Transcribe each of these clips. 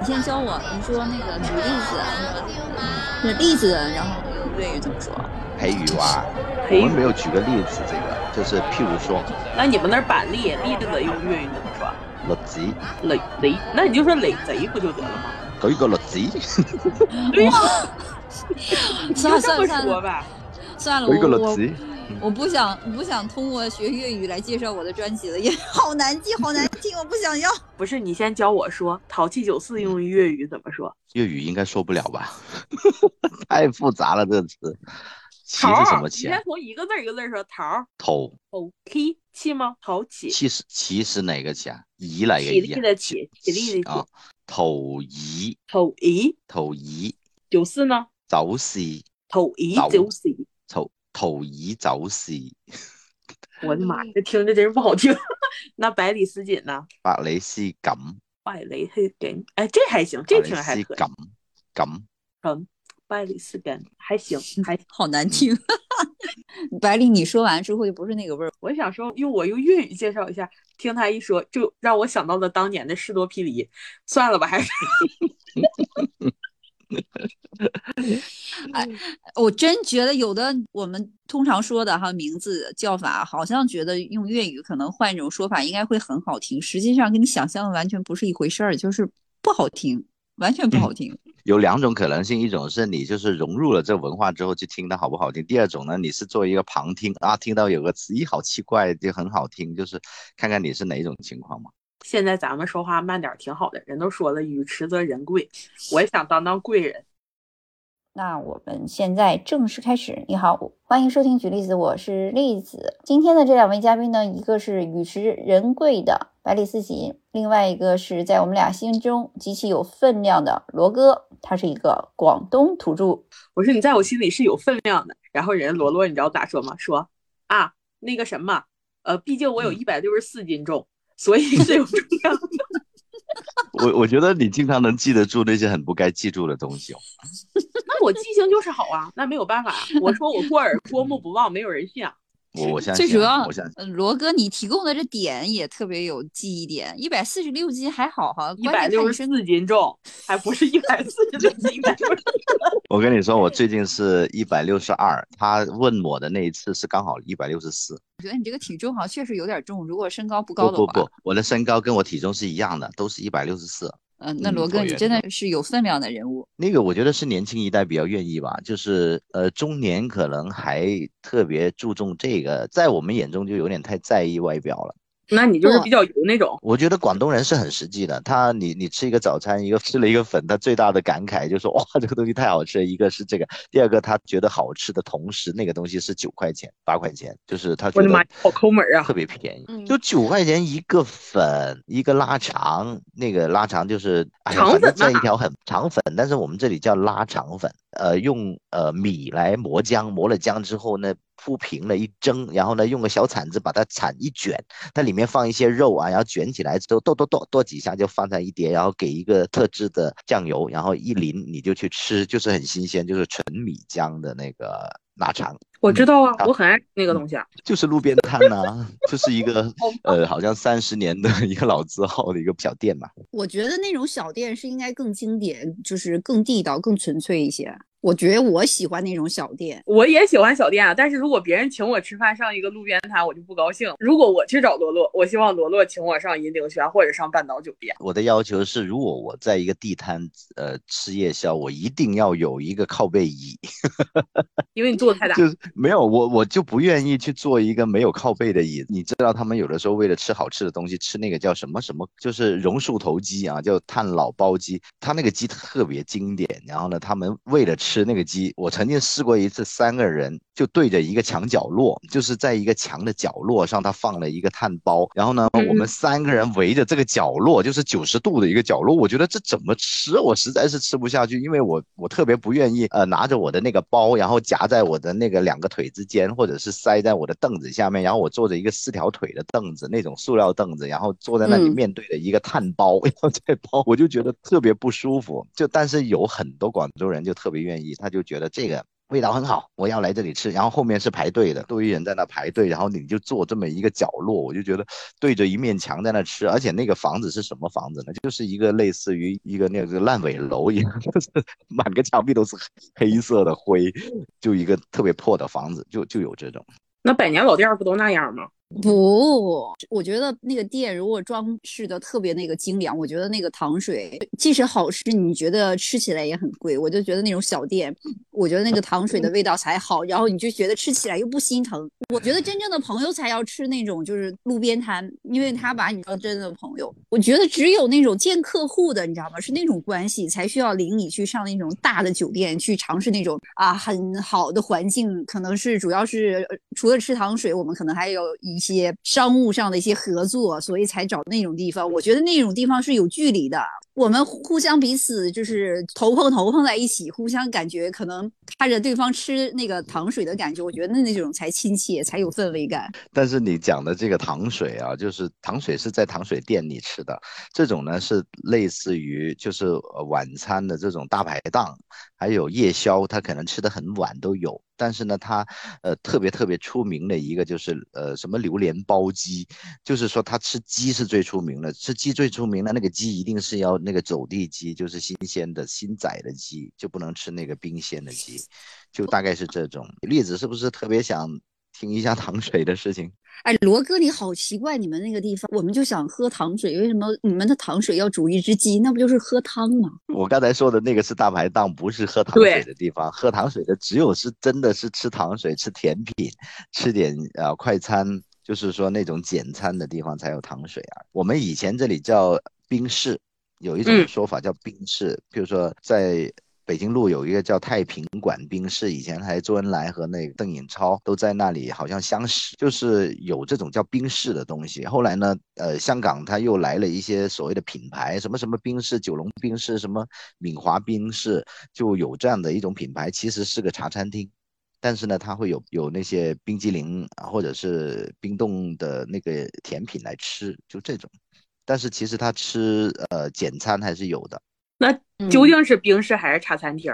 你先教我，你说那个举例子，那个例子，然后用粤语怎么说？譬如話，譬如我们没有举个例子，这个就是譬如说那你们那儿板栗栗子用粤语怎么说？栗子，垒贼，那你就说垒贼不就得了吗？举个栗子，对呀、算算了算了吧。算了，我舉個我栗子。我不想我不想通过学粤语来介绍我的专辑了，也 好难记，好难听，我不想要。不是，你先教我说淘气九四用粤语怎么说？粤语应该说不了吧？太复杂了，這個詞。氣桃儿，是什么气啊你先？从一个字儿一个字儿说淘儿，頭，淘气气吗？淘气，气是气是哪个气啊？宜嚟嘅起立宜啊？的起，起立的啊起，，頭宜，头一頭宜，九四呢？走四，头一走九四，頭頭宜走是，我的妈呀，这听着真是不好听。那百里丝锦呢？百里絲錦，百里丝根，哎，这還行，这百里听着還可以。絲錦，錦。嗯，百里丝锦还行，还好難聽。百里，你说完之后就不是那个味儿。我想说，用我用粤语介绍一下，听他一说，就让我想到了当年的士多啤梨。算了吧，还是 我真觉得有的我们通常说的哈名字叫法，好像觉得用粤语可能换一种说法应该会很好听，实际上跟你想象的完全不是一回事儿，就是不好听，完全不好听。有两种可能性，一种是你就是融入了这文化之后去听它好不好听，第二种呢，你是作为一个旁听啊，听到有个词，咦，好奇怪，就很好听，就是看看你是哪一种情况嘛。現在咱们说话慢點兒挺好的，人都说了，语迟则人贵，我也想当当贵人。那我们现在正式开始。你好，欢迎收听举例子，我是栗子。今天的这两位嘉宾呢，一个是语迟人贵的百里似锦，另外一个是在我们俩心中极其有分量的罗哥，他是一个广东土著。我说你在我心里是有分量的。然后人家羅羅，你知道咋说吗？说啊，那个什么，呃，毕竟我有一百六十四斤重，所以 是有重量的。我我觉得你经常能记得住那些很不该记住的东西哦。那我记性就是好啊，那没有办法啊。我说我过耳过目不忘，没有人信啊。我我相信啊，最主要我相信，呃羅哥，你提供的这点也特别有记忆点，一百四十六斤还好哈，一百六十身四斤重，还不是一百四十六斤，一百六十。我跟你说，我最近是一百六十二，他问我的那一次是刚好一百六十四。我觉得你这个体重好像确实有点重，如果身高不高的话，不不不，我的身高跟我体重是一样的，都是一百六十四。嗯、那罗哥你真的是有分量的人物。那个我觉得是年轻一代比较愿意吧，就是呃中年可能还特别注重这个，在我们眼中就有点太在意外表了。那你就是比较油那种。我觉得广东人是很实际的，他你你吃一个早餐，一个 吃了一个粉，他最大的感慨就是哇这个东西太好吃了，一个是这个，第二个他觉得好吃的同时，那个东西是九块钱八块钱，就是他觉得我的媽呀，好抠门啊！特别便宜，嗯就九块钱一个粉，一个拉肠，那个拉肠就是，哎呀，反正粉嘛這一条很肠粉，但是我们这里叫拉肠粉，呃，用呃米来磨浆，磨了浆之后呢，鋪平了一蒸，然后呢用个小铲子把它铲一卷，它里面放一些肉啊，然后卷起来之后剁剁剁剁几下就放在一碟，然后给一个特制的酱油，然后一淋你就去吃，就是很新鲜，就是纯米浆的那个腊肠。我知道啊，好我很爱那个东西啊。就是路边摊呐、就是一个 呃，好像三十年的一个老字号的一个小店嘛。我觉得那种小店是应该更经典，就是更地道、更纯粹一些。我觉得我喜欢那种小店。我也喜欢小店啊，但是如果别人请我吃饭上一个路边摊，我就不高兴。如果我去找罗罗，我希望罗罗请我上银鼎轩或者上半岛酒店。我的要求是，如果我在一个地摊呃吃夜宵，我一定要有一个靠背椅。因为你坐的太大。就是没有我我就不愿意去坐一个没有靠背的椅子。你知道他们有的时候为了吃好吃的东西，吃那个叫什么什么，就是榕树头鸡啊，叫炭老包鸡，它那个鸡特别经典。然后呢，他们为了吃那个鸡，我曾经试过一次，三个人就对着一个墙角落，就是在一个墙的角落上，他放了一个炭包。然后呢，嗯我们三个人围着这个角落，就是九十度的一个角落。我觉得这怎么吃？我实在是吃不下去，因为我我特别不愿意，呃，拿着我的那个包，然后夹在我的那个两个腿之间，或者是塞在我的凳子下面，然后我坐着一个四条腿的凳子，那种塑料凳子，然后坐在那裡嗯面对着一个炭包，然后这包我就觉得特别不舒服。就但是有很多广州人就特别愿意，他就觉得这个味道很好，我要来这里吃。然后后面是排队的，堆人在那排队，然后你就坐这么一个角落，我就觉得对着一面墙在那吃。而且那个房子是什么房子呢？就是一个类似于一个那个烂尾楼一样，就是满个墙壁都是黑色的灰，就一个特别破的房子，就就有这种。那百年老店不都那样吗？不，我觉得那个店如果装饰的特别那个精良，我觉得那个糖水即使好吃，你觉得吃起来也很贵。我就觉得那种小店，我觉得那个糖水的味道才好，然后你就觉得吃起来又不心疼。我觉得真正的朋友才要吃那种就是路边摊，因为他把你当真的朋友。我觉得只有那种见客户的，你知道吗？是那种关系才需要领你去上那种大的酒店去尝试那种啊很好的环境，可能是主要是除了吃糖水，我们可能还有一。些商务上的一些合作，所以才找那种地方。我觉得那种地方是有距离的，我们互相彼此就是头碰头碰在一起，互相感觉可能看着对方吃那个糖水的感觉，我觉得那种才亲切，才有氛围感。但是你讲的这个糖水啊，就是糖水是在糖水店里吃的，这种呢是类似于就是晚餐的这种大排档，还有夜宵，他可能吃的很晚都有。但是呢，它呃特别特别出名的一个就是呃什么榴莲包鸡，就是说他吃鸡是最出名的，吃鸡最出名的那个鸡一定是要那个走地鸡，就是新鲜的新宰的鸡，就不能吃那个冰鲜的鸡，就大概是这种例子，是不是特别想听一下糖水的事情？哎，罗哥，你好奇怪，你们那个地方，我们就想喝糖水，为什么你们的糖水要煮一只鸡？那不就是喝汤吗？我刚才说的那个是大排档，不是喝糖水的地方。喝糖水的只有是真的是吃糖水、吃甜品、吃点啊快餐，就是说那种简餐的地方才有糖水啊。我们以前这里叫冰室，有一种说法叫冰室，比如说在。北京路有一个叫太平馆冰室，以前还周恩来和那个邓颖超都在那里，好像相识，就是有这种叫冰室的东西。后来呢，呃，香港他又来了一些所谓的品牌，什么什么冰室、九龙冰室、什么敏华冰室，就有这样的一种品牌，其实是个茶餐厅，但是呢，它会有有那些冰激凌啊，或者是冰冻的那个甜品来吃，就这种。但是其实他吃呃简餐还是有的。那究竟是冰室还是茶餐厅？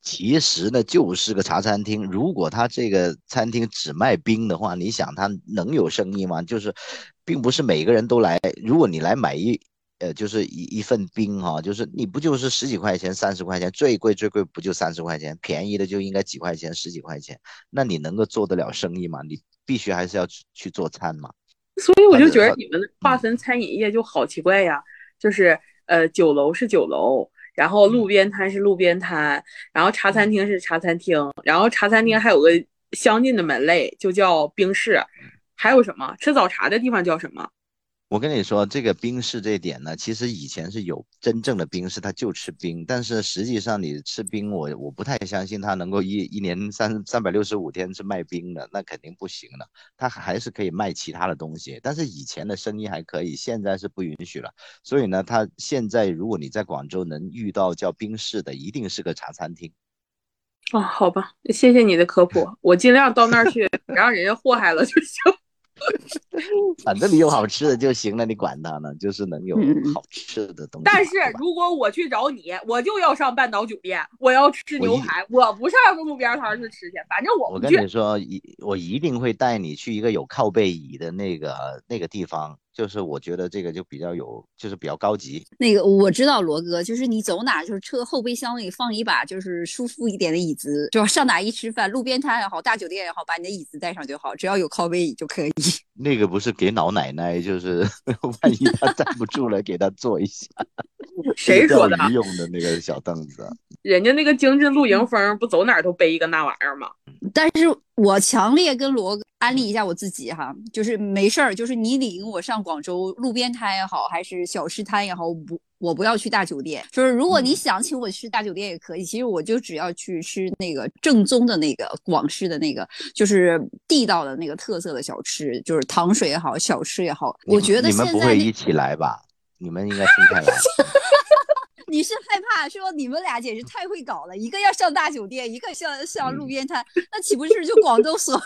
其实呢，就是个茶餐厅。如果他这个餐厅只卖冰的话，你想他能有生意吗？就是，并不是每个人都来。如果你来买一，呃，就是一一份冰哈，就是你不就是十几块钱、三十块钱，最贵最贵不就三十块钱？便宜的就应该几块钱、十几块钱。那你能够做得了生意吗？你必须还是要去做餐嘛。所以我就觉得你们划分餐饮业就好奇怪呀，就是。呃，酒楼是酒楼，然后路边摊是路边摊，然后茶餐厅是茶餐厅，然后茶餐厅还有个相近的门类，就叫冰室，还有什么吃早茶的地方叫什么？我跟你说，这个冰室这点呢，其实以前是有真正的冰室，他就吃冰。但是实际上你吃冰，我我不太相信他能够一一年三三百六十五天是卖冰的，那肯定不行的。他还是可以卖其他的东西。但是以前的生意还可以，现在是不允许了。所以呢，他现在如果你在广州能遇到叫冰室的，一定是个茶餐厅。哦，好吧，谢谢你的科普，我尽量到那儿去，别让人家祸害了就行。反正你有好吃的就行了，你管他呢？就是能有好吃的东西。但是如果我去找你，我就要上半岛酒店，我要吃牛排，我不上路边摊去吃去。反正我我跟你说，一我一定会带你去一个有靠背椅的那个那个地方。就是我觉得这个就比较有，就是比较高级。那个我知道罗哥，就是你走哪，就是车后备箱里放一把就是舒服一点的椅子，就上哪一吃饭，路边摊也好，大酒店也好，把你的椅子带上就好，只要有靠背椅就可以。那个不是给老奶奶，就是 万一她站不住了，给她坐一下。谁说的？用的那个小凳子。人家那个精致露营风，不走哪都背一个那玩意儿吗？但是我强烈跟罗哥安利一下我自己哈，就是没事儿，就是你领我上广州路边摊也好，还是小吃摊也好，不，我不要去大酒店。就是如果你想请我去大酒店也可以，其实我就只要去吃那个正宗的那个广式的那个，就是地道的那个特色的小吃，就是糖水也好，小吃也好。我觉得你们不会一起来吧？你们应该分开来。你是害怕说你们俩简直太会搞了，一个要上大酒店，一个上上路边摊，那岂不是就广 州所有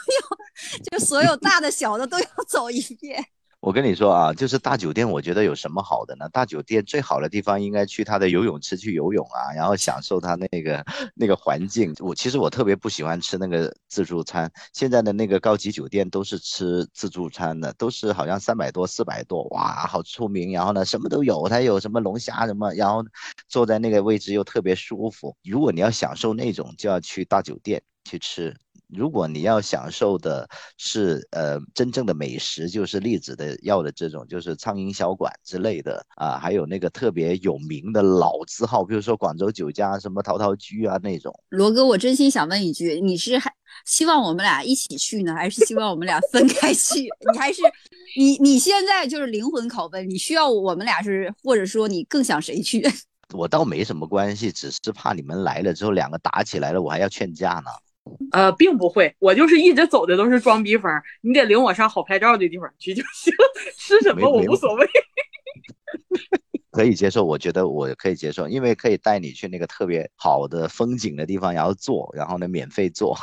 就所有大的小的都要走一遍？我跟你说啊，就是大酒店，我觉得有什么好的呢？大酒店最好的地方应该去它的游泳池去游泳啊，然后享受它那个那个环境。我其实我特别不喜欢吃那个自助餐，现在的那个高级酒店都是吃自助餐的，都是好像三百多、四百多，哇，好出名。然后呢，什么都有，它有什么龙虾什么，然后坐在那个位置又特别舒服。如果你要享受那种，就要去大酒店去吃。如果你要享受的是呃真正的美食，就是栗子的要的这种，就是苍蝇小馆之类的啊，还有那个特别有名的老字号，比如说广州酒家什么陶陶居啊那种。罗哥，我真心想问一句，你是还希望我们俩一起去呢，还是希望我们俩分开去？你还是你你现在就是灵魂拷问，你需要我们俩是，或者说你更想谁去？我倒没什么关系，只是怕你们来了之后两个打起来了，我还要劝架呢。呃，并不会，我就是一直走的都是装逼风，你得领我上好拍照的地方去就行，吃什么我无所谓。可以接受，我觉得我可以接受，因为可以带你去那个特别好的风景的地方，然后坐，然后呢免费坐。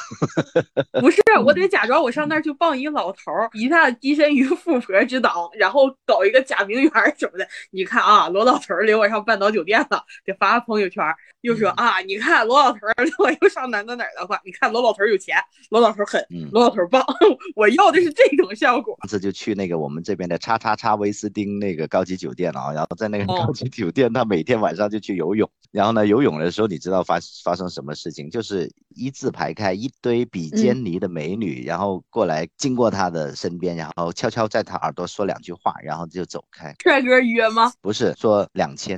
不是，我得假装我上那儿去傍一老头儿，一下跻身于富婆之岛，然后搞一个假名媛什么的。你看啊，罗老头儿领我上半岛酒店了，得发朋友圈，又说啊，你看罗老头儿领我又上哪哪哪的话，你看罗老头儿有钱，罗老头儿狠，罗老头儿棒，我要的是这种效果。这就去那个我们这边的叉叉叉威斯汀那个高级酒店啊，然后在那个。高级 酒店，他每天晚上就去游泳，然后呢，游泳的时候你知道发发生什么事情？就是一字排开，一堆比坚尼的美女，然后过来经过他的身边，然后悄悄在他耳朵说两句话，然后就走开。帅哥约吗？不是，说两千。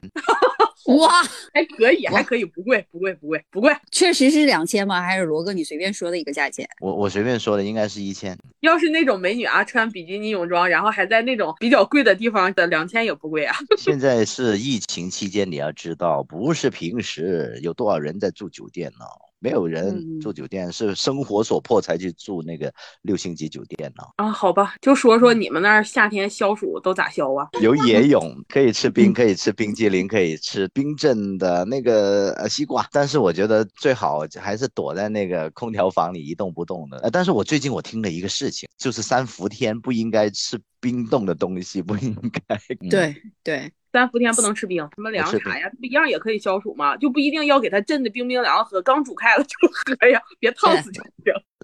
哇，还可以，还可以，不贵，不贵，不贵，不贵，确实是两千吗？还是罗哥你随便说的一个价钱？我我随便说的，应该是一千。要是那种美女啊，穿比基尼泳装，然后还在那种比较贵的地方的，两千也不贵啊。现在是疫情期间，你要知道，不是平时有多少人在住酒店呢？没有人住酒店，是生活所迫才去住那个六星级酒店呢。啊，好吧，就说说你们那儿夏天消暑都咋消啊？有野泳，可以吃冰，可以吃冰激凌，可以吃冰镇的那个呃西瓜。但是我觉得最好还是躲在那个空调房里一动不动的。呃，但是我最近我听了一个事情，就是三伏天不应该吃冰冻的东西，不应该。对对。三伏天不能吃冰，什么凉茶呀，不一样也可以消暑嘛，就不一定要给它镇的冰冰凉凉喝，刚煮开了就喝呀，别烫死就行。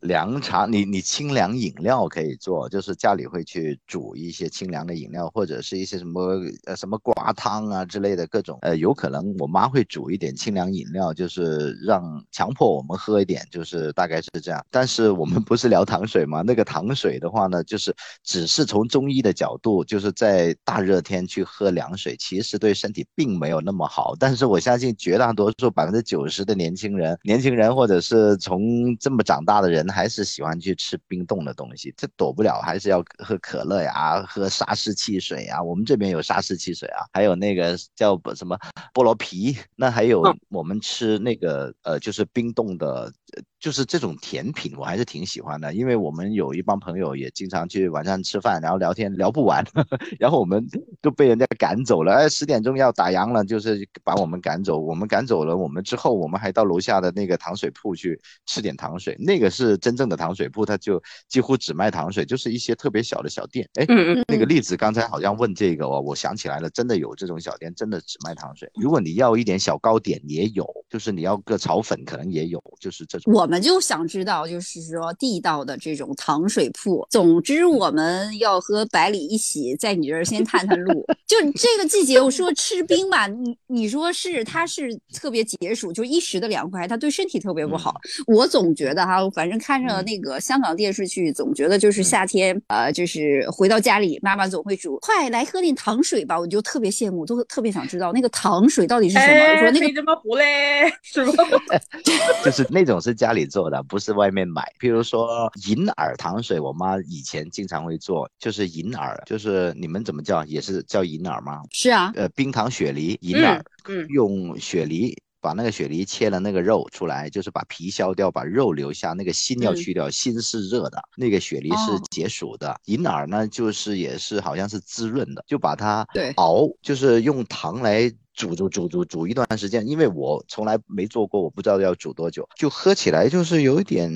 凉茶，你你清凉饮料可以做，就是家里会去煮一些清凉的饮料，或者是一些什么呃什么瓜汤啊之类的各种，呃有可能我妈会煮一点清凉饮料，就是让强迫我们喝一点，就是大概是这样。但是我们不是聊糖水吗？那个糖水的话呢，就是只是从中医的角度，就是在大热天去喝凉水，其实对身体并没有那么好。但是我相信绝大多数百分之九十的年轻人，年轻人或者是从这么长大的人。还是喜欢去吃冰冻的东西，这躲不了，还是要喝可乐呀，喝沙士汽水呀。我们这边有沙士汽水啊，还有那个叫什么菠萝啤，那还有我们吃那个呃，就是冰冻的。就是这种甜品，我还是挺喜欢的，因为我们有一帮朋友也经常去晚上吃饭，然后聊天聊不完，然后我们都被人家赶走了。哎，十点钟要打烊了，就是把我们赶走。我们赶走了，我们之后我们还到楼下的那个糖水铺去吃点糖水，那个是真正的糖水铺，它就几乎只卖糖水，就是一些特别小的小店。哎，那个栗子刚才好像问这个哦，我想起来了，真的有这种小店，真的只卖糖水。如果你要一点小糕点也有，就是你要个炒粉可能也有，就是这种。我。我们就想知道，就是说地道的这种糖水铺。总之，我们要和百里一起在你这儿先探探路。就这个季节，我说吃冰吧，你你说是它是特别解暑，就一时的凉快，它对身体特别不好。我总觉得哈，反正看着那个香港电视剧，总觉得就是夏天，呃，就是回到家里，妈妈总会煮，快来喝点糖水吧，我就特别羡慕，都特别想知道那个糖水到底是什么。我说那个什么糊嘞？是吗？就是那种是家里。做的不是外面买，比如说银耳糖水，我妈以前经常会做，就是银耳，就是你们怎么叫，也是叫银耳吗？是啊，呃，冰糖雪梨银耳，嗯，用雪梨把那个雪梨切了那个肉出来，就是把皮削掉，把肉留下，那个心要去掉，心是热的，那个雪梨是解暑的，银耳呢就是也是好像是滋润的，就把它对。熬，就是用糖来。煮煮煮煮煮一段时间，因为我从来没做过，我不知道要煮多久，就喝起来就是有一点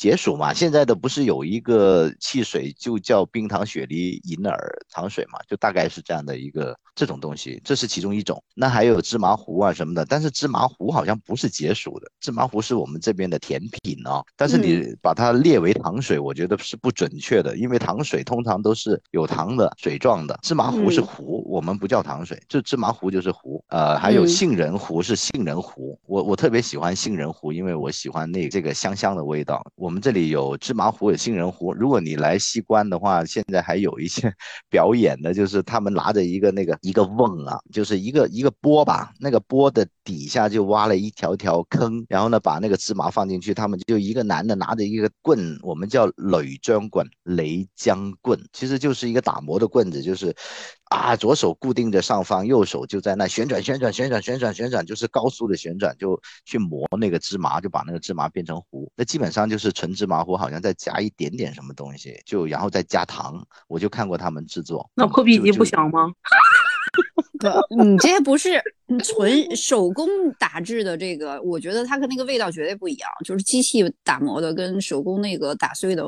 解暑嘛。现在的不是有一个汽水就叫冰糖雪梨银耳糖水嘛，就大概是这样的一个这种东西，这是其中一种。那还有芝麻糊啊什么的，但是芝麻糊好像不是解暑的，芝麻糊是我们这边的甜品哦。但是你把它列为糖水，我觉得是不准确的，因为糖水通常都是有糖的水状的，芝麻糊是糊，我们不叫糖水，就芝麻糊就是糊。呃，还有杏仁糊是杏仁糊，我我特别喜欢杏仁糊，因为我喜欢那这个香香的味道。我我们这里有芝麻糊，有杏仁糊。如果你来西关的话，现在还有一些 表演的，就是他们拿着一个那个一个瓮啊，就是一个一个钵吧，那个钵的底下就挖了一条条坑，然后呢把那个芝麻放进去，他们就一个男的拿着一个棍，我们叫雷浆棍，雷浆棍，其实就是一个打磨的棍子，就是。啊，左手固定着上方，右手就在那旋转、旋转、旋转、旋转、旋转，就是高速的旋转，就去磨那个芝麻，就把那个芝麻变成糊。那基本上就是纯芝麻糊，好像再加一点点什么东西，就然后再加糖。我就看过他们制作。那破壁机不香吗？你这不是纯手工打制的这个，我觉得它跟那个味道绝对不一样。就是机器打磨的跟手工那个打碎的，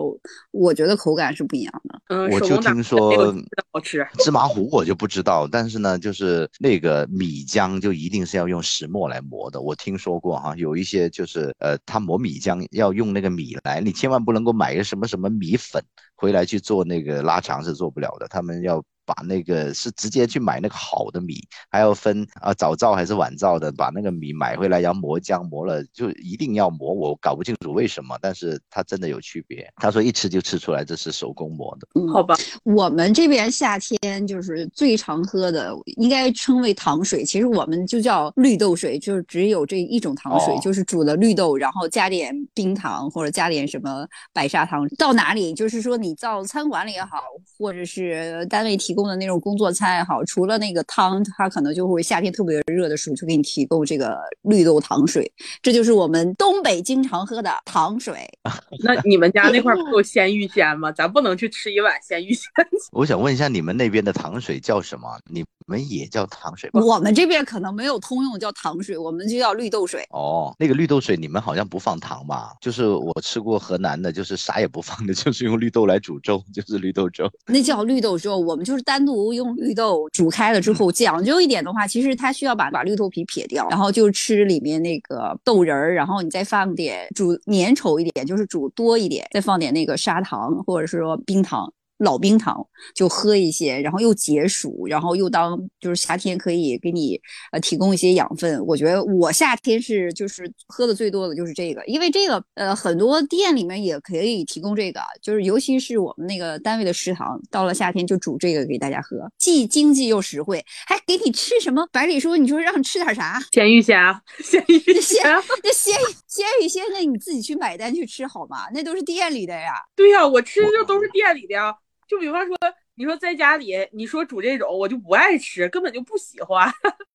我觉得口感是不一样的。嗯，我就听说好吃芝麻糊，我就不知道。但是呢，就是那个米浆就一定是要用石磨来磨的。我听说过哈，有一些就是呃，他磨米浆要用那个米来，你千万不能够买个什么什么米粉回来去做那个拉肠是做不了的。他们要。把那个是直接去买那个好的米，还要分啊早造还是晚造的，把那个米买回来，然后磨浆磨了就一定要磨，我搞不清楚为什么，但是它真的有区别。他说一吃就吃出来这是手工磨的。嗯好吧，我们这边夏天就是最常喝的，应该称为糖水，其实我们就叫绿豆水，就是只有这一种糖水，就是煮的绿豆，然后加点冰糖或者加点什么白砂糖。到哪里就是说你到餐馆里也好，或者是单位提。提供的那种工作餐也好，除了那个汤，它可能就会夏天特别热的时候就给你提供这个绿豆糖水，这就是我们东北经常喝的糖水。那你们家那块不有鲜芋仙吗？咱不能去吃一碗鲜芋仙。我想问一下，你们那边的糖水叫什么？你们也叫糖水吧？我们这边可能没有通用叫糖水，我们就叫绿豆水。哦，那个绿豆水你们好像不放糖吧？就是我吃过河南的，就是啥也不放的，就是用绿豆来煮粥，就是绿豆粥。那叫绿豆粥，我们就是。单独用绿豆煮开了之后，讲究一点的话，其实它需要把把绿豆皮撇掉，然后就吃里面那个豆仁儿，然后你再放点煮粘稠一点，就是煮多一点，再放点那个砂糖或者是说冰糖。老冰糖就喝一些，然后又解暑，然后又当就是夏天可以给你呃提供一些养分。我觉得我夏天是就是喝的最多的就是这个，因为这个呃很多店里面也可以提供这个，就是尤其是我们那个单位的食堂，到了夏天就煮这个给大家喝，既经济又实惠，还给你吃什么？百里说你说让你吃点啥？鲜芋仙，鲜芋仙，那鲜鲜芋仙那你自己去买单去吃好吗？那都是店里的呀。对呀，我吃的就都是店里的呀。就比方说，你说在家里，你说煮这种，我就不爱吃，根本就不喜欢。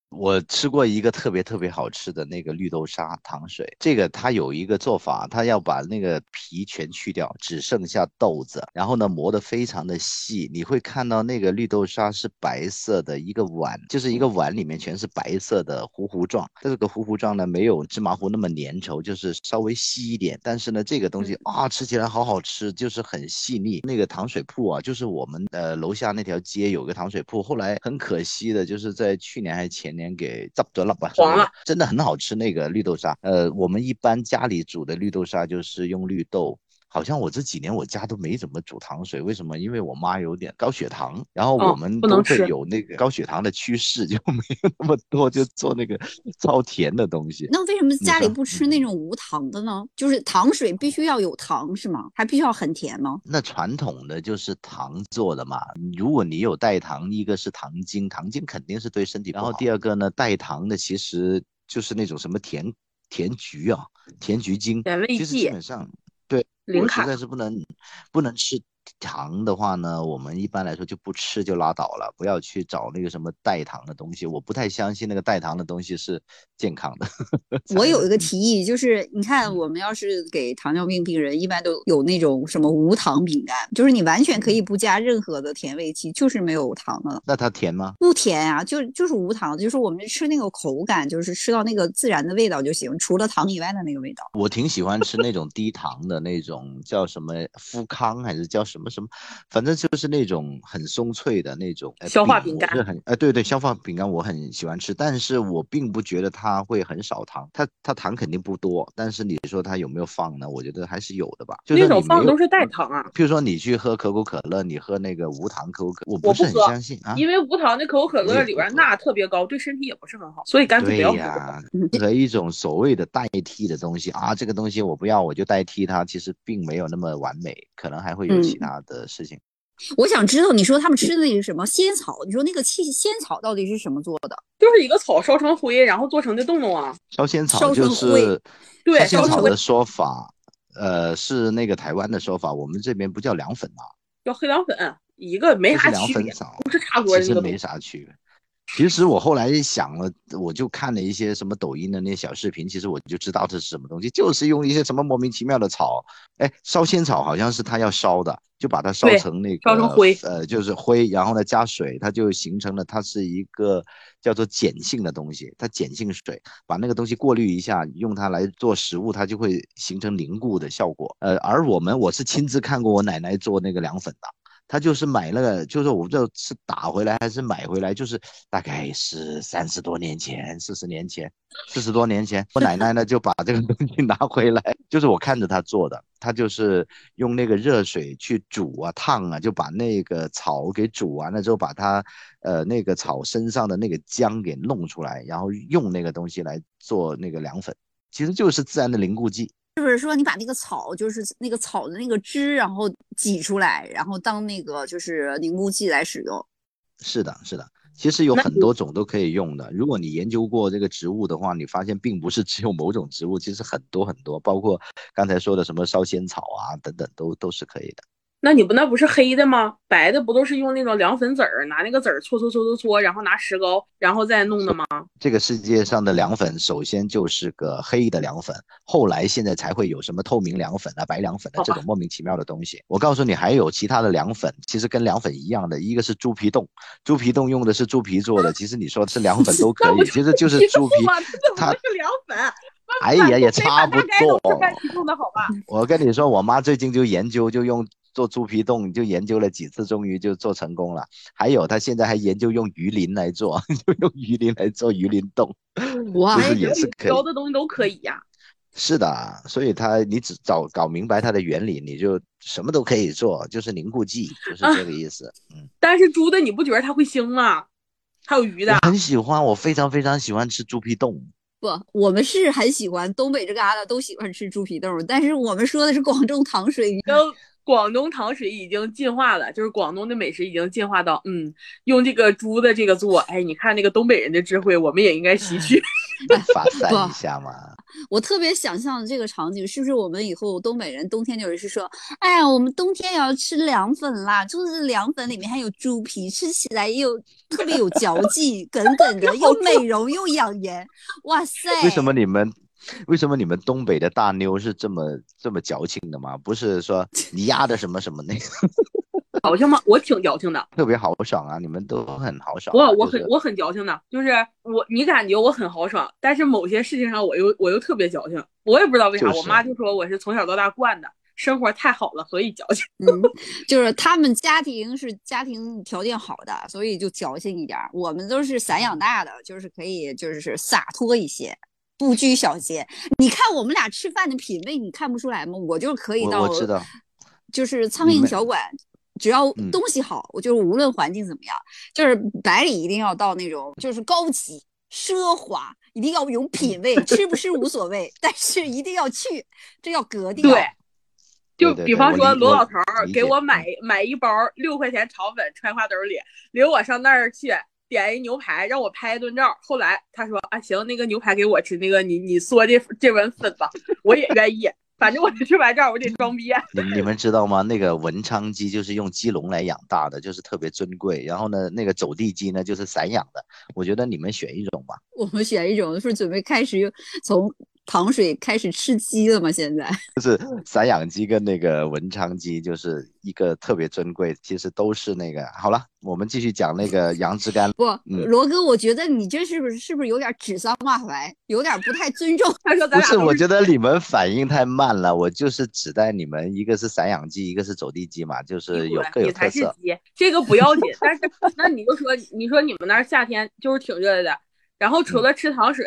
我吃过一个特别特别好吃的那个绿豆沙糖水，这个它有一个做法，它要把那个皮全去掉，只剩下豆子，然后呢磨得非常的细，你会看到那个绿豆沙是白色的，一个碗就是一个碗里面全是白色的糊糊状，这个糊糊状呢没有芝麻糊那么粘稠，就是稍微稀一点，但是呢这个东西啊吃起来好好吃，就是很细腻。那个糖水铺啊，就是我们呃楼下那条街有个糖水铺，后来很可惜的就是在去年还是前。年给糟得了吧，黄了，真的很好吃那个绿豆沙。呃，我们一般家里煮的绿豆沙就是用绿豆。好像我这几年我家都没怎么煮糖水，为什么？因为我妈有点高血糖，然后我们都会有那个高血糖的趋势，就没有那么多就做那个超甜的东西。那为什么家里不吃那种无糖的呢？就是糖水必须要有糖是吗？还必须要很甜吗？那传统的就是糖做的嘛。如果你有代糖，一个是糖精，糖精肯定是对身体不好。然后第二个呢，代糖的其实就是那种什么甜甜菊啊，甜菊精，甜味剂，基本上。我实在是不能不能吃糖的话呢，我们一般来说就不吃就拉倒了，不要去找那个什么代糖的东西。我不太相信那个代糖的东西是健康的。我有一个提议，就是你看，我们要是给糖尿病病人，一般都有那种什么无糖饼干，就是你完全可以不加任何的甜味剂，就是没有糖的。那它甜吗？不甜啊，就就是无糖，就是我们吃那个口感，就是吃到那个自然的味道就行，除了糖以外的那个味道。我挺喜欢吃那种低糖的那种，叫什么富康还是叫什么什么什么，反正就是那种很松脆的那种消化饼干。是很哎，对对，消化饼干我很喜欢吃，但是我并不觉得它会很少糖，它它糖肯定不多，但是你说它有没有放呢？我觉得还是有的吧。就那种放都是代糖啊。比如说你去喝可口可乐，你喝那个无糖可口可，我不是很相信啊，因为无糖的可口可乐里边钠特别高，对身体也不是很好，所以干脆不要喝。任何一种所谓的代替的东西啊，这个东西我不要，我就代替它，其实并没有那么完美，可能还会有其他的事情。我想知道，你说他们吃的那个什么仙草，你说那个气仙草到底是什么做的？就是一个草烧成灰，然后做成的洞洞啊。烧仙草就是对烧仙草的说法，呃，是那个台湾的说法，我们这边不叫凉粉啊，叫黑凉粉，一个没啥区别，不是差不多其实没啥区别。其实我后来想了，我就看了一些什么抖音的那些小视频，其实我就知道这是什么东西，就是用一些什么莫名其妙的草，哎，烧仙草好像是他要烧的，就把它烧成那个烧成灰，呃，就是灰，然后呢加水，它就形成了它是一个叫做碱性的东西，它碱性水，把那个东西过滤一下，用它来做食物，它就会形成凝固的效果。呃，而我们我是亲自看过我奶奶做那个凉粉的。他就是买那个，就是我不知道是打回来还是买回来，就是大概是三十多年前、四十年前、四十多年前，我奶奶呢就把这个东西拿回来，就是我看着她做的，她就是用那个热水去煮啊、烫啊，就把那个草给煮完了之后，把它呃那个草身上的那个浆给弄出来，然后用那个东西来做那个凉粉，其实就是自然的凝固剂。是不是说你把那个草，就是那个草的那个汁，然后挤出来，然后当那个就是凝固剂来使用？是的，是的，其实有很多种都可以用的。如果你研究过这个植物的话，你发现并不是只有某种植物，其实很多很多，包括刚才说的什么烧仙草啊等等，都都是可以的。那你不那不是黑的吗？白的不都是用那种凉粉籽儿，拿那个籽儿搓搓搓搓搓，然后拿石膏，然后再弄的吗？这个世界上的凉粉首先就是个黑的凉粉，后来现在才会有什么透明凉粉啊、白凉粉啊这种莫名其妙的东西。我告诉你，还有其他的凉粉，其实跟凉粉一样的，一个是猪皮冻，猪皮冻用的是猪皮做的，其实你说是凉粉都 可以，其实就是猪皮，它是凉粉。哎呀，也差不多。我跟你说，我妈最近就研究，就用。做猪皮冻就研究了几次，终于就做成功了。还有她现在还研究用鱼鳞来做，就用鱼鳞来做鱼鳞冻，哇，其实也是可以。的东西都可以呀。是的，所以它你只找搞明白它的原理，你就什么都可以做，就是凝固剂，就是这个意思。嗯。但是猪的你不觉得它会腥吗？还有鱼的。很喜欢，我非常非常喜欢吃猪皮冻。不，我们是很喜欢东北这旮瘩都喜欢吃猪皮冻，但是我们说的是广州糖水鱼。广东糖水已经进化了，就是广东的美食已经进化到，嗯，用这个猪的这个做，哎，你看那个东北人的智慧，我们也应该吸取，发 散一下嘛。我特别想象这个场景，是不是我们以后东北人冬天就是说，哎呀，我们冬天也要吃凉粉啦，就是凉粉里面还有猪皮，吃起来又 特别有嚼劲，梗梗的，又美容又养颜，哇塞！为什么你们？为什么你们东北的大妞是这么这么矫情的吗？不是说 你压的什么什么那个矫情吗？我挺矫情的，特别豪爽啊！你们都很豪爽。我我很我很矫情的，就是我你感觉我很豪爽，但是某些事情上我又我又特别矫情。我也不知道为啥，我妈就说我是从小到大惯的，生活太好了，所以矫情。嗯，就是他们家庭是家庭条件好的，所以就矫情一点。我们都是散养大的，就是可以就是洒脱一些。不拘小节，你看我们俩吃饭的品味，你看不出来吗？我就可以到，我知道，就是苍蝇小馆，只要东西好，我就是无论环境怎么样，就是百里一定要到那种就是高级奢华，一定要有品味，吃不吃无所谓，但是一定要去，这要格调。对，就比方说罗老头儿给我买买一包六块钱炒粉揣挎兜里，领我上那儿去。点一牛排让我拍一顿照，后来他说啊行，那个牛排给我吃，那个你你嗦这这碗粉吧，我也愿意。反正我得吃完照，我得装逼。你你们知道吗？那个文昌鸡就是用鸡笼来养大的，就是特别尊贵。然后呢，那个走地鸡呢，就是散养的。我觉得你们选一种吧。我们选一种，是准备开始用从。糖水开始吃鸡了吗？现在 就是散养鸡跟那个文昌鸡，就是一个特别珍贵，其实都是那个。好了，我们继续讲那个杨枝甘露。不，罗哥，我觉得你这是不是是不是有点指桑骂槐，有点不太尊重？他说不是，我觉得你们反应太慢了。我就是指代你们，一个是散养鸡，一个是走地鸡嘛，就是有各有特色。这个不要紧，但是那你就说，你说你们那儿夏天就是挺热的，然后除了吃糖水，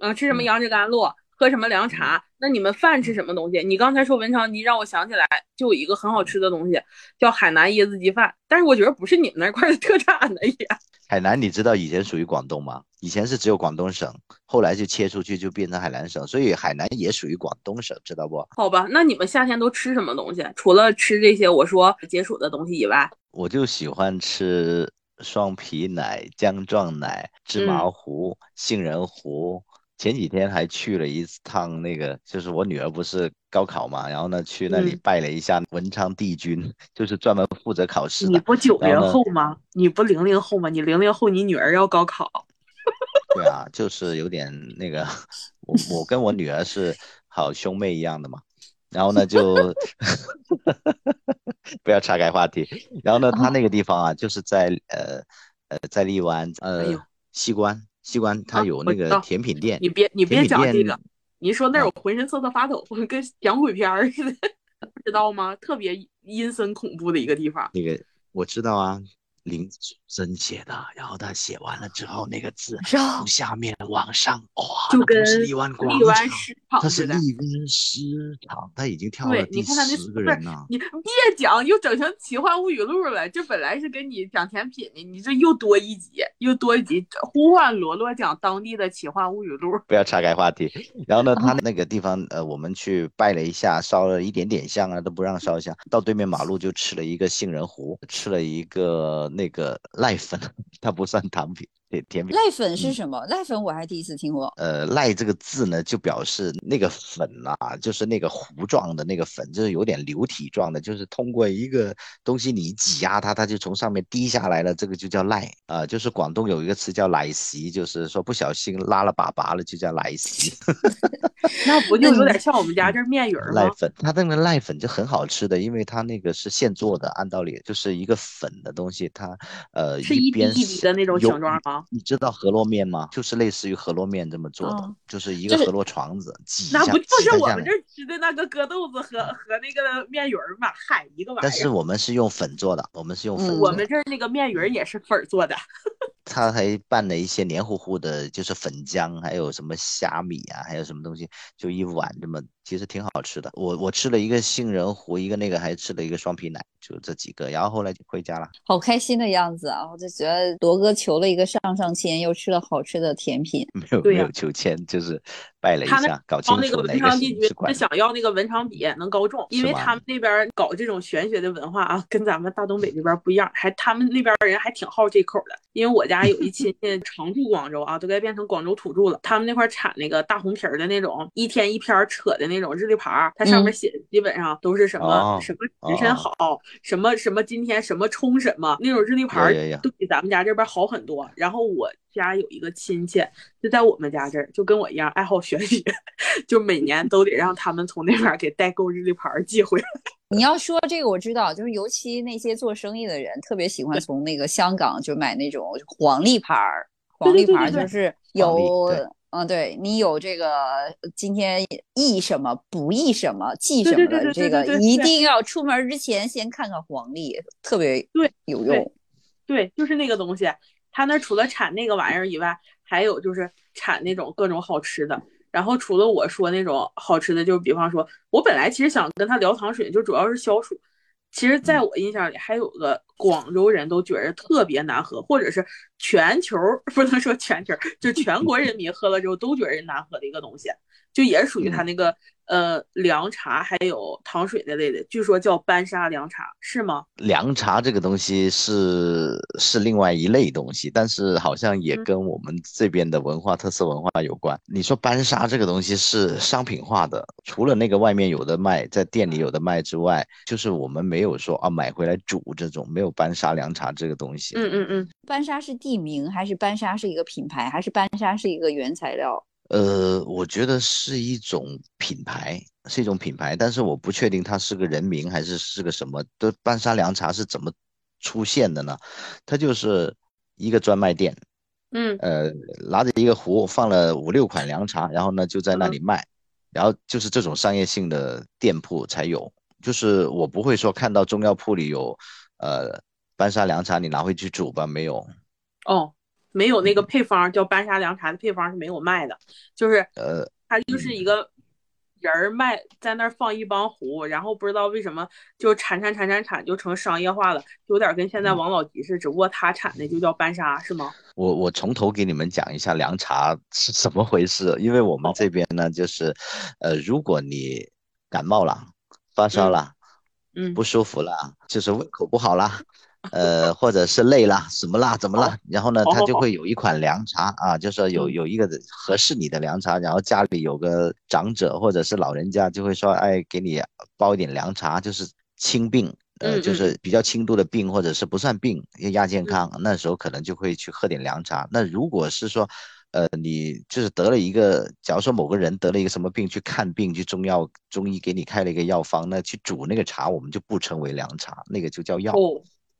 嗯，吃什么杨枝甘露？喝什么凉茶？那你们饭吃什么东西？你刚才说文昌鸡，让我想起来就有一个很好吃的东西，叫海南椰子鸡饭。但是我觉得不是你们那块的特产的也。海南，你知道以前属于广东吗？以前是只有广东省，后来就切出去就变成海南省，所以海南也属于广东省，知道不？好吧，那你们夏天都吃什么东西？除了吃这些我说解暑的东西以外，我就喜欢吃双皮奶、姜撞奶、芝麻糊、杏仁糊。前几天还去了一趟那个，就是我女儿不是高考嘛，然后呢去那里拜了一下文昌帝君，就是专门负责考试的。你不九零后吗？你不零零后吗？你零零后，你女儿要高考。对啊，就是有点那个，我我跟我女儿是好兄妹一样的嘛，然后呢就 不要岔开话题，然后呢他那个地方啊，就是在呃呃在荔湾呃西关。西关它有那个甜品店，你别你别讲这个，你说那儿我浑身瑟瑟发抖，跟讲鬼片儿似的，知道吗？特别阴森恐怖的一个地方。那个我知道啊。林子真写的，然后他写完了之后，那个字从下面往上，哇，就跟荔湾广场，他是荔湾诗场，他已经跳了第十个人了。你别讲又整成奇幻物语录了，这本来是跟你讲甜品的，你这又多一集，又多一集呼唤罗罗讲当地的奇幻物语录。不要岔开话题。然后呢，他那个地方，呃，我们去拜了一下，烧了一点点香啊，都不让烧香。到对面马路就吃了一个杏仁糊，吃了一个。那个 濑粉，它不算糖品。甜甜品赖粉是什么？赖粉我还第一次听过。呃，赖这个字呢，就表示那个粉啊，就是那个糊状的那个粉，就是有点流体状的，就是通过一个东西你挤压它，它就从上面滴下来了，这个就叫赖啊。就是广东有一个词叫奶昔，就是说不小心拉了粑粑了，就叫奶昔。那不就有点像我们家这面鱼吗？赖粉，它那个赖粉就很好吃的，因为它那个是现做的，按道理就是一个粉的东西，它呃是一滴一滴的那种形状吗？你知道河洛面吗？就是类似于河洛面这么做的，就是一个河洛床子挤那不就是我们这吃的那个割豆子和和那个面鱼儿吗？嗨，一个玩意儿。但是我们是用粉做的，我们是用粉。我们这儿那个面鱼儿也是粉做的。他还拌了一些黏糊糊的，就是粉浆，还有什么虾米啊，还有什么东西，就一碗这么。其实挺好吃的，我我吃了一个杏仁糊，一个那个还吃了一个双皮奶，就这几个，然后后来就回家了。好开心的样子啊！我就觉得铎哥求了一个上上上签，又吃了好吃的甜品。没有没有求签，就是拜了一下，搞清楚那个是他想要那个文昌笔能高中，因为他们那边搞这种玄学的文化啊，跟咱们大东北这边不一样，还他们那边人还挺好这口的。因为我家有一亲戚 常住广州啊，都该变成广州土著了。他们那块产那个大红皮儿的那种，一天一篇扯的那。种日历牌，它上面写的基本上都是什么什么时辰好，什么什么今天什么冲什么那种日历牌，都比咱们家这边好很多。然后我家有一个亲戚，就在我们家这儿，就跟我一样爱好玄学，就每年都得让他们从那边给代购日历牌寄回来。你要说这个我知道，就是尤其那些做生意的人特别喜欢从那个香港就买那种黄历牌儿，黄历牌儿就是有。嗯，对你有这个今天易什么不易什么记什么的，这个一定要出门之前先看看黄历，特别对有用。对，就是那个东西，他那除了产那个玩意儿以外，还有就是产那种各种好吃的。然后除了我说那种好吃的，就比方说，我本来其实想跟他聊糖水，就主要是消暑。其实，在我印象里，还有个广州人都觉得特别难喝，或者是全球 不能说全球，就全国人民喝了之后都觉得难喝的一个东西，就也是属于他那个。呃，凉茶还有糖水那类的，据说叫班沙凉茶，是吗？凉茶这个东西是是另外一类东西，但是好像也跟我们这边的文化特色文化有关。你说班沙这个东西是商品化的，除了那个外面有的卖，在店里有的卖之外，就是我们没有说啊买回来煮这种，没有班沙凉茶这个东西。嗯嗯嗯，班沙是地名还是班沙是一个品牌，还是班沙是一个原材料？呃，我觉得是一种品牌，是一种品牌，但是我不确定它是个人名还是是个什么。的班沙凉茶是怎么出现的呢？它就是一个专卖店，嗯，呃，拿着一个壶放了五六款凉茶，然后呢就在那里卖，然后就是这种商业性的店铺才有。就是我不会说看到中药铺里有，呃，班沙凉茶，你拿回去煮吧，没有。哦。没有那个配方叫班沙凉茶的配方是没有卖的，就是呃，它就是一个人儿卖在那儿放一帮壶，然后不知道为什么就产产产产产就成商业化了，有点跟现在王老吉似的，只不过他产的就叫班沙是吗？我我从头给你们讲一下凉茶是怎么回事，因为我们这边呢就是，呃，如果你感冒了、发烧了、嗯，不舒服了，就是胃口不好了。呃，或者是累了，什么啦，怎么了？然后呢，他就会有一款凉茶啊，就说有有一个合适你的凉茶，然后家里有个长者或者是老人家，就会说，哎，给你煲一点凉茶，就是轻病，呃，就是比较轻度的病，或者是不算病，亚健康，那时候可能就会去喝点凉茶。那如果是说，呃，你就是得了一个，假如说某个人得了一个什么病，去看病，去中药中医给你开了一个药方，那去煮那个茶，我们就不称为凉茶，那个就叫药。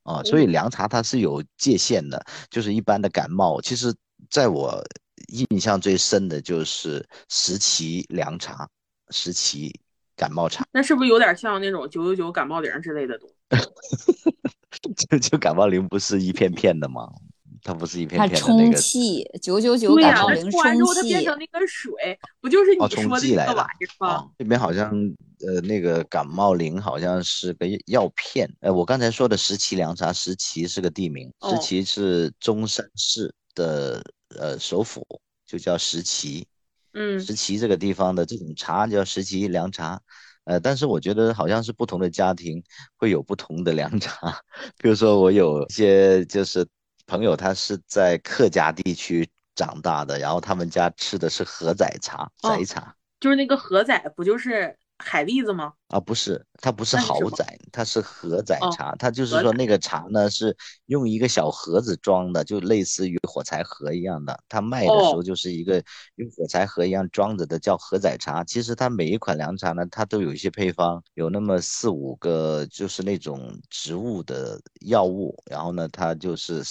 啊，所以凉茶它是有界限的，就是一般的感冒。其实，在我印象最深的就是石岐凉茶、石岐感冒茶。那是不是有点像那种九九九感冒灵之类的东西？就就感冒灵不是一片片的吗？它不是一片片的那个。充气九九九感冒灵充气。完之后它变成那个水，不就是你说的那个玩意吗？这边好像。呃，那个感冒灵好像是个药片。呃，我刚才说的石岐凉茶，石岐是个地名，石岐是中山市的呃首府，就叫石岐。嗯，石岐这个地方的这种茶叫石岐凉茶。呃，但是我觉得好像是不同的家庭会有不同的凉茶。比如说，我有一些就是朋友，他是在客家地区长大的，然后他们家吃的是河仔茶，仔茶，就是那个河仔，不就是？海蛎子吗？啊，不是，它不是豪仔，它是盒仔茶。它就是说那个茶呢，是用一个小盒子装的，就类似于火柴盒一样的。它卖的时候就是一个用火柴盒一样装着的，叫盒仔茶。其实它每一款凉茶呢，它都有一些配方，有那么四五个，就是那种植物的药物，然后呢，它就是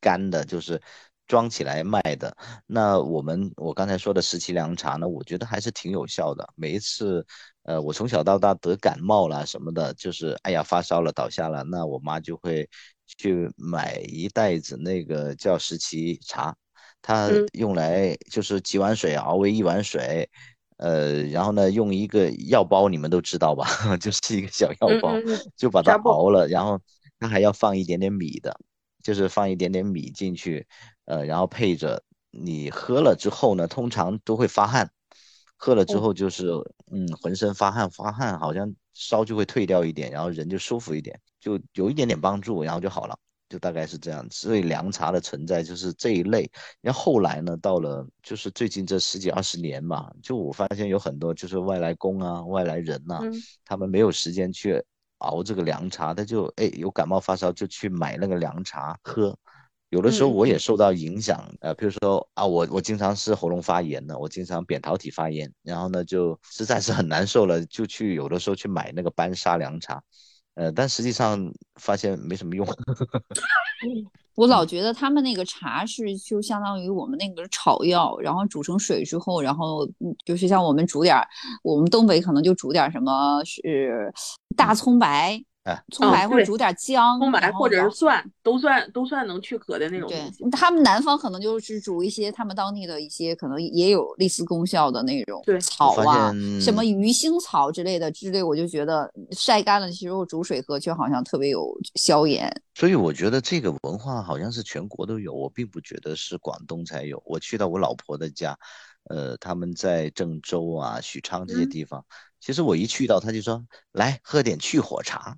干的，就是。装起来卖的，那我们我刚才说的十七凉茶呢，我觉得还是挺有效的。每一次，呃，我从小到大得感冒了什么的，就是哎呀发烧了倒下了，那我妈就会去买一袋子那个叫十七茶，它用来就是几碗水熬为一碗水，呃，然后呢用一个药包，你们都知道吧，就是一个小药包，就把它熬了，然后它还要放一点点米的，就是放一点点米进去。呃，然后配着你喝了之后呢，通常都会发汗，喝了之后就是嗯，浑身发汗，发汗好像烧就会退掉一点，然后人就舒服一点，就有一点点帮助，然后就好了，就大概是这样。所以凉茶的存在就是这一类。然后后来呢，到了就是最近这十几二十年嘛，就我发现有很多就是外来工啊、外来人呐，他们没有时间去熬这个凉茶，他就哎有感冒发烧就去买那个凉茶喝。有的时候我也受到影响，呃，比如说啊，我我经常是喉咙发炎的，我经常扁桃体发炎，然后呢就实在是很难受了，就去有的时候去买那个班沙凉茶，呃，但实际上发现没什么用。我老觉得他们那个茶是就相当于我们那个草药，然后煮成水之后，然后就是像我们煮点，我们东北可能就煮点什么是大葱白。哎，葱白或者煮点姜，葱白或者是蒜，都算都算能去壳的那种对东西。他们南方可能就是煮一些他们当地的一些可能也有类似功效的那种对草啊，什么鱼腥草之类的之类，我就觉得晒干了其实我煮水喝，却好像特别有消炎。所以我觉得这个文化好像是全国都有，我并不觉得是广东才有。我去到我老婆的家，呃，他们在郑州啊、许昌这些嗯地方，其实我一去到，他就说来喝点去火茶。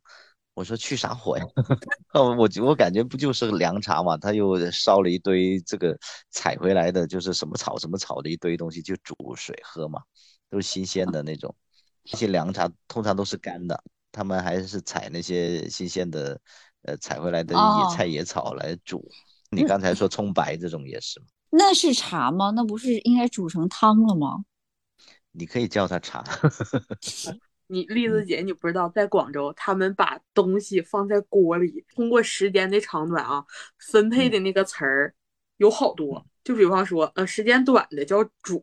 我说去啥火呀？哦，我我感觉不就是个凉茶嘛？他又烧了一堆这个采回来的，就是什么草什么草的一堆东西，就煮水喝嘛，都是新鲜的那种。这些凉茶通常都是干的，他们还是采那些新鲜的，呃，采回来的哦野菜野草来煮。你刚才说葱白这种也是嘛，那是茶吗？那不是应该煮成汤了吗？你可以叫它茶。你栗子姐，你不知道，在广州，他们把东西放在锅里，通过时间的长短啊，分配的那个词儿有好多。就比方说，呃，时间短的叫煮，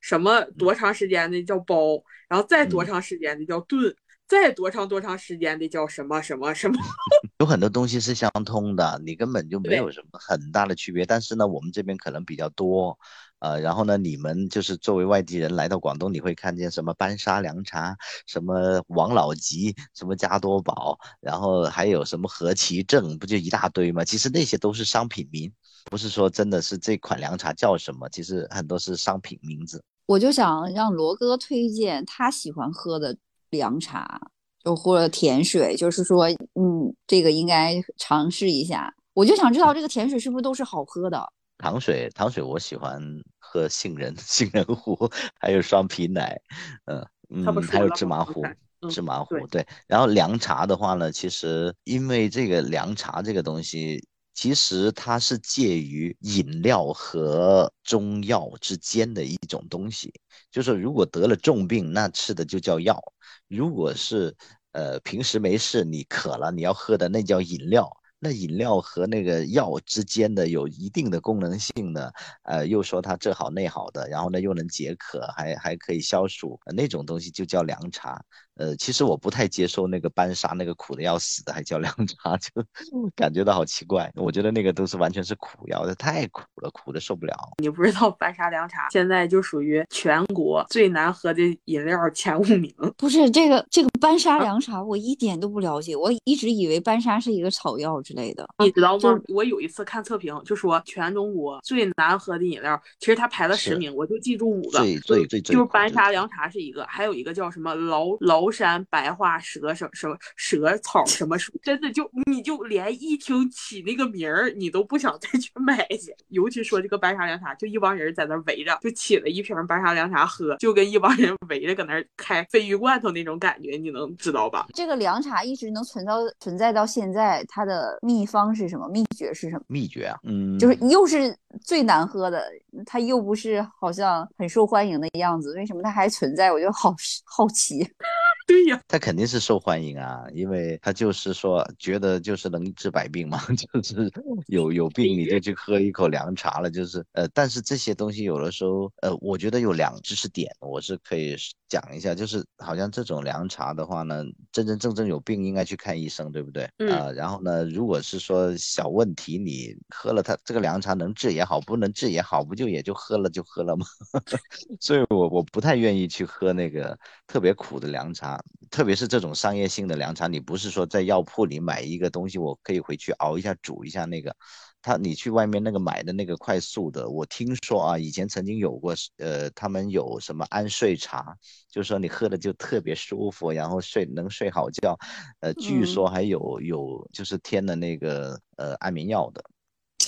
什么多长时间的叫煲，然后再多嗯长时间的叫炖，再多长多长时间的叫什么什么什么。有很多东西是相通的，你根本就没有什么很大的区别。但是呢，我们这边可能比较多，呃，然后呢，你们就是作为外地人来到广东，你会看见什么班沙凉茶，什么王老吉，什么加多宝，然后还有什么何其正，不就一大堆吗？其实那些都是商品名，不是说真的是这款凉茶叫什么，其实很多是商品名字。我就想让罗哥推荐他喜欢喝的凉茶，就或者甜水，就是说，嗯，这个应该尝试一下。我就想知道这个甜水是不是都是好喝的？糖水，糖水我喜欢喝杏仁 杏仁糊，还有双皮奶，呃嗯，他不说还有芝麻糊。芝麻糊对对，然后凉茶的话呢，其实因为这个凉茶这个东西，其实它是介于饮料和中药之间的一种东西。就是如果得了重病，那吃的就叫药；如果是呃平时没事你渴了你要喝的，那叫饮料。那饮料和那个药之间的有一定的功能性的，呃，又说它这好那好的，然后呢又能解渴，还还可以消暑，那种东西就叫凉茶。呃，其实我不太接受那个班沙那个苦的要死的，还叫凉茶，就感觉到好奇怪。我觉得那个都是完全是苦药的，太苦了，苦的受不了。你不知道班沙凉茶现在就属于全国最难喝的饮料前五名。不是这个这个班沙凉茶，我一点都不了解，我一直以为班沙是一个草药之类的。你知道吗？我有一次看测评，就说全中国最难喝的饮料，其实它排了十是名，我就记住五个，最最最最就是苦最苦白沙凉茶是一个，还有一个叫什么崂崂山白桦蛇什什么蛇草什么树，真的就你就连一听起那个名儿，你都不想再去买去。尤其说这个白茶凉茶，就一帮人在那围着，就起了一瓶白茶凉茶喝，就跟一帮人围着搁那开鲱鱼罐头那种感觉，你能知道吧？这个凉茶一直能存到存在到现在，它的秘方是什么？秘诀是什么？秘诀啊，嗯，就是又是最难喝的，它又不是好像很受欢迎的样子，为什么它还存在？我就好 好奇。对呀，他肯定是受欢迎啊，因为他就是说觉得就是能治百病嘛，就是有有病你就去喝一口凉茶了，就是呃，但是这些东西有的时候呃，我觉得有两知识点我是可以讲一下，就是好像这种凉茶的话呢，真真正正有病应该去看医生，对不对？嗯啊、然后呢，如果是说小问题，你喝了它这个凉茶能治也好，不能治也好，不就也就喝了就喝了吗？所以我我不太愿意去喝那个特别苦的凉茶，特别是这种商业性的凉茶，你不是说在药铺里买一个东西，我可以回去熬一下煮一下那个，他你去外面那个买的那个快速的，我听说啊，以前曾经有过，呃，他们有什么安睡茶，就是说你喝的就特别舒服，然后睡能睡好觉，呃，据嗯说还有有就是添了那个呃安眠药的。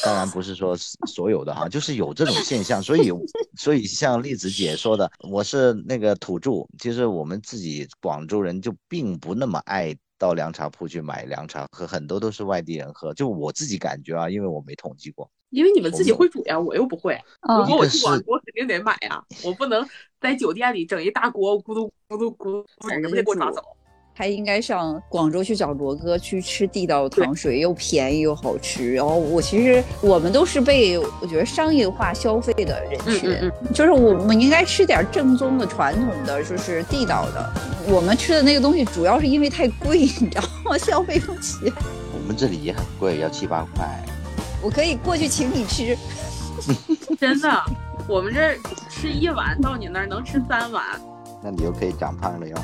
当然不是说所有的哈，就是有这种现象，所以所以像栗子姐说的，我是那个土著，其实我们自己广州人就并不那么爱到凉茶铺去买凉茶喝，很多都是外地人喝。就我自己感觉啊，因为我没统计过，因为你们自己会煮呀，我又不会。如嗯果我去广州，肯定得买呀，我不能在酒店里整一大锅，咕嘟咕嘟咕嘟，人家给我拿走。还应该上广州去找罗哥去吃地道糖水，又便宜又好吃。然后我其实我们都是被我觉得商业化消费的人群，嗯就是我们应该吃点正宗的、传统的，就是地道的。我们吃的那个东西主要是因为太贵，你知道吗？消费不起。我们这里也很贵，要七八块。我可以过去请你吃。真的，我们这儿吃一碗到你那儿能吃三碗，那你又可以长胖了哟。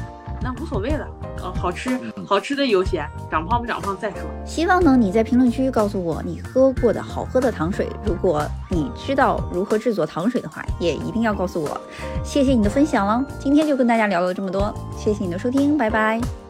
那无所谓了，嗯，好吃好吃的优先，长胖不长胖再说。希望呢你在评论区告诉我你喝过的好喝的糖水，如果你知道如何制作糖水的话，也一定要告诉我。谢谢你的分享了，今天就跟大家聊了这么多，谢谢你的收听，拜拜。